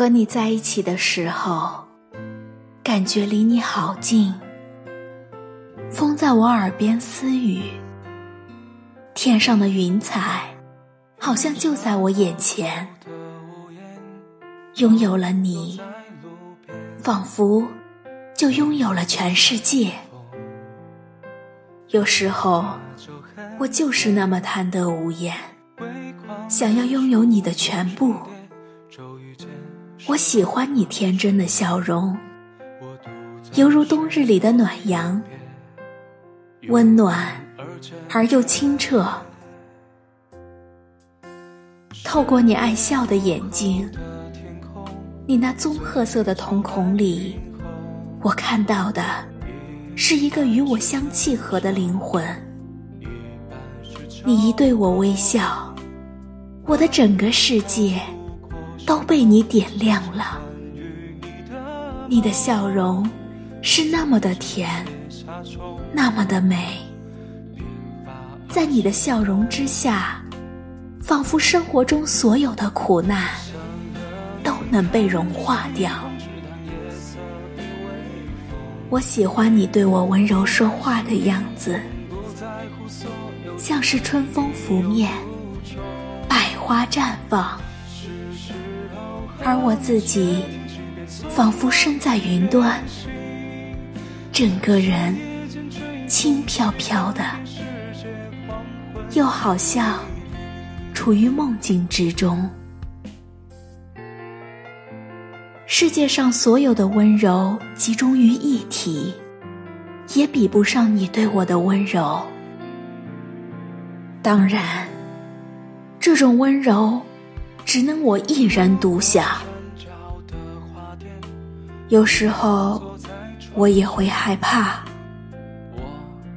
和你在一起的时候，感觉离你好近。风在我耳边私语，天上的云彩好像就在我眼前。拥有了你，仿佛就拥有了全世界。有时候，我就是那么贪得无厌，想要拥有你的全部。我喜欢你天真的笑容，犹如冬日里的暖阳，温暖而又清澈。透过你爱笑的眼睛，你那棕褐色的瞳孔里，我看到的是一个与我相契合的灵魂。你一对我微笑，我的整个世界。都被你点亮了，你的笑容是那么的甜，那么的美，在你的笑容之下，仿佛生活中所有的苦难都能被融化掉。我喜欢你对我温柔说话的样子，像是春风拂面，百花绽放。而我自己，仿佛身在云端，整个人轻飘飘的，又好像处于梦境之中。世界上所有的温柔集中于一体，也比不上你对我的温柔。当然，这种温柔。只能我一人独享。有时候，我也会害怕，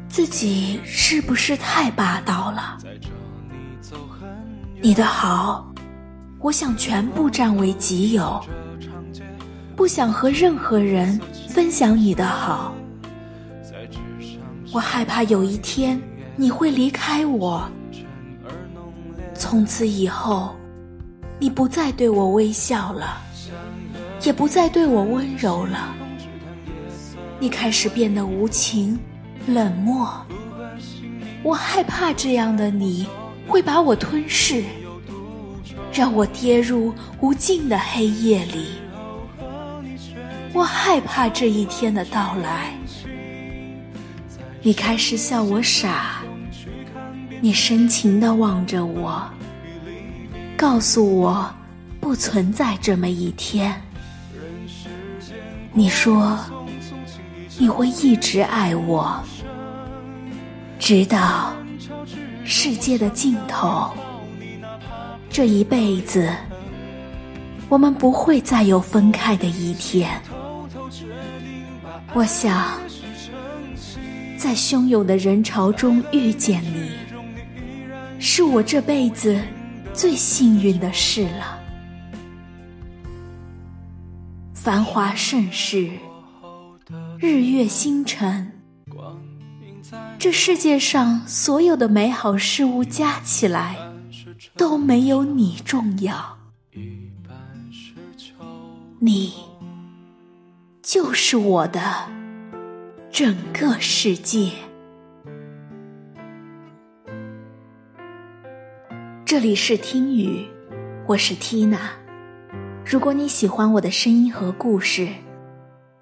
自己是不是太霸道了？你的好，我想全部占为己有，不想和任何人分享你的好。我害怕有一天你会离开我，从此以后。你不再对我微笑了，也不再对我温柔了。你开始变得无情、冷漠。我害怕这样的你会把我吞噬，让我跌入无尽的黑夜里。我害怕这一天的到来。你开始笑我傻，你深情地望着我。告诉我，不存在这么一天。你说你会一直爱我，直到世界的尽头。这一辈子，我们不会再有分开的一天。我想，在汹涌的人潮中遇见你，是我这辈子。最幸运的事了。繁华盛世，日月星辰，这世界上所有的美好事物加起来，都没有你重要。你就是我的整个世界。这里是听雨，我是 Tina。如果你喜欢我的声音和故事，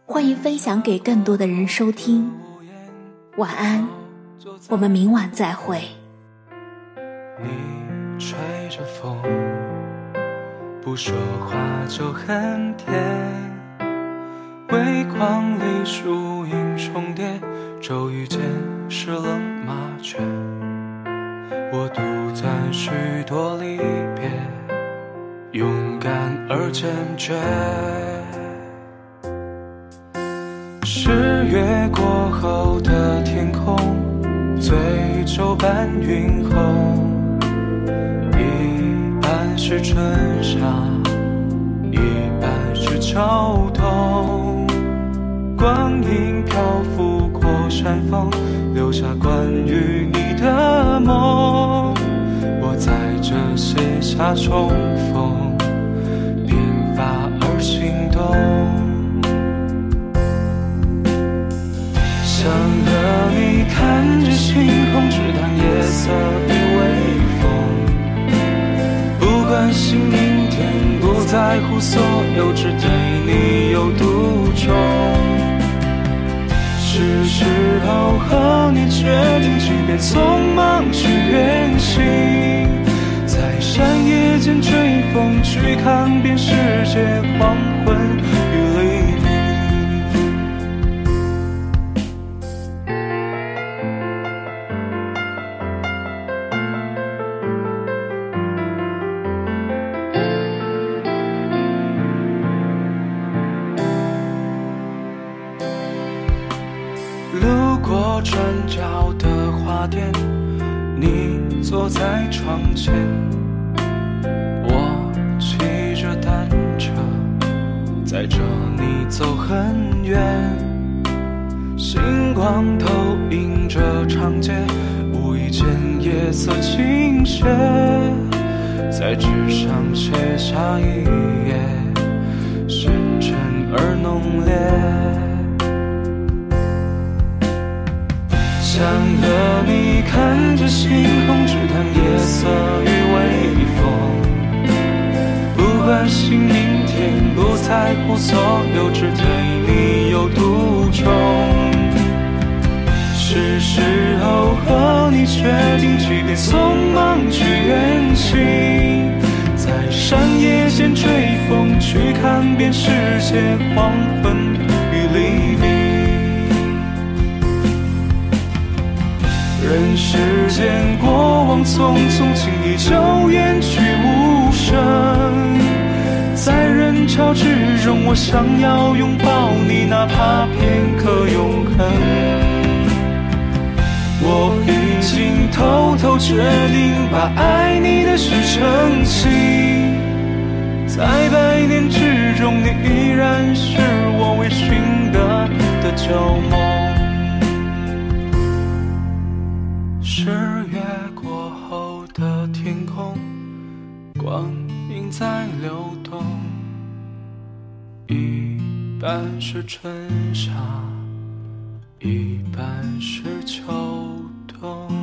欢迎分享给更多的人收听。晚安，我们明晚再会。你吹着风，不说话就很甜。微光里树影重叠，骤雨间湿了麻雀。我独赞许多离别，勇敢而坚决。十月过后的天空，醉酒伴云红，一半是春夏，一半是秋冬。光阴漂浮过山峰，留下关于你的梦。写下重逢，平凡而心动想和你看着星空，只谈夜色与微风。不关心明天，不在乎所有，只对你有独钟。是时候和你决定，即便匆忙去远行，在夜间追风，去看遍世界黄昏与黎明。路过转角的花店，你坐在窗前，载着你走很远。星光投影着长街，无意间夜色倾斜，在纸上写下一页，深沉而浓烈。想和你看着星不在乎所有，只对你有独钟。是时候和你决定，即便匆忙去远行，在山野间追风，去看遍世界黄昏与黎明。人世间过往匆匆，轻易就远去无声。人潮之中，我想要拥抱你，哪怕片刻永恒。我已经偷偷决定，把爱你的事澄清。在百年之中，你依然是我未寻得的旧梦。十月过后的天空，光阴在流动，一半是春夏，一半是秋冬。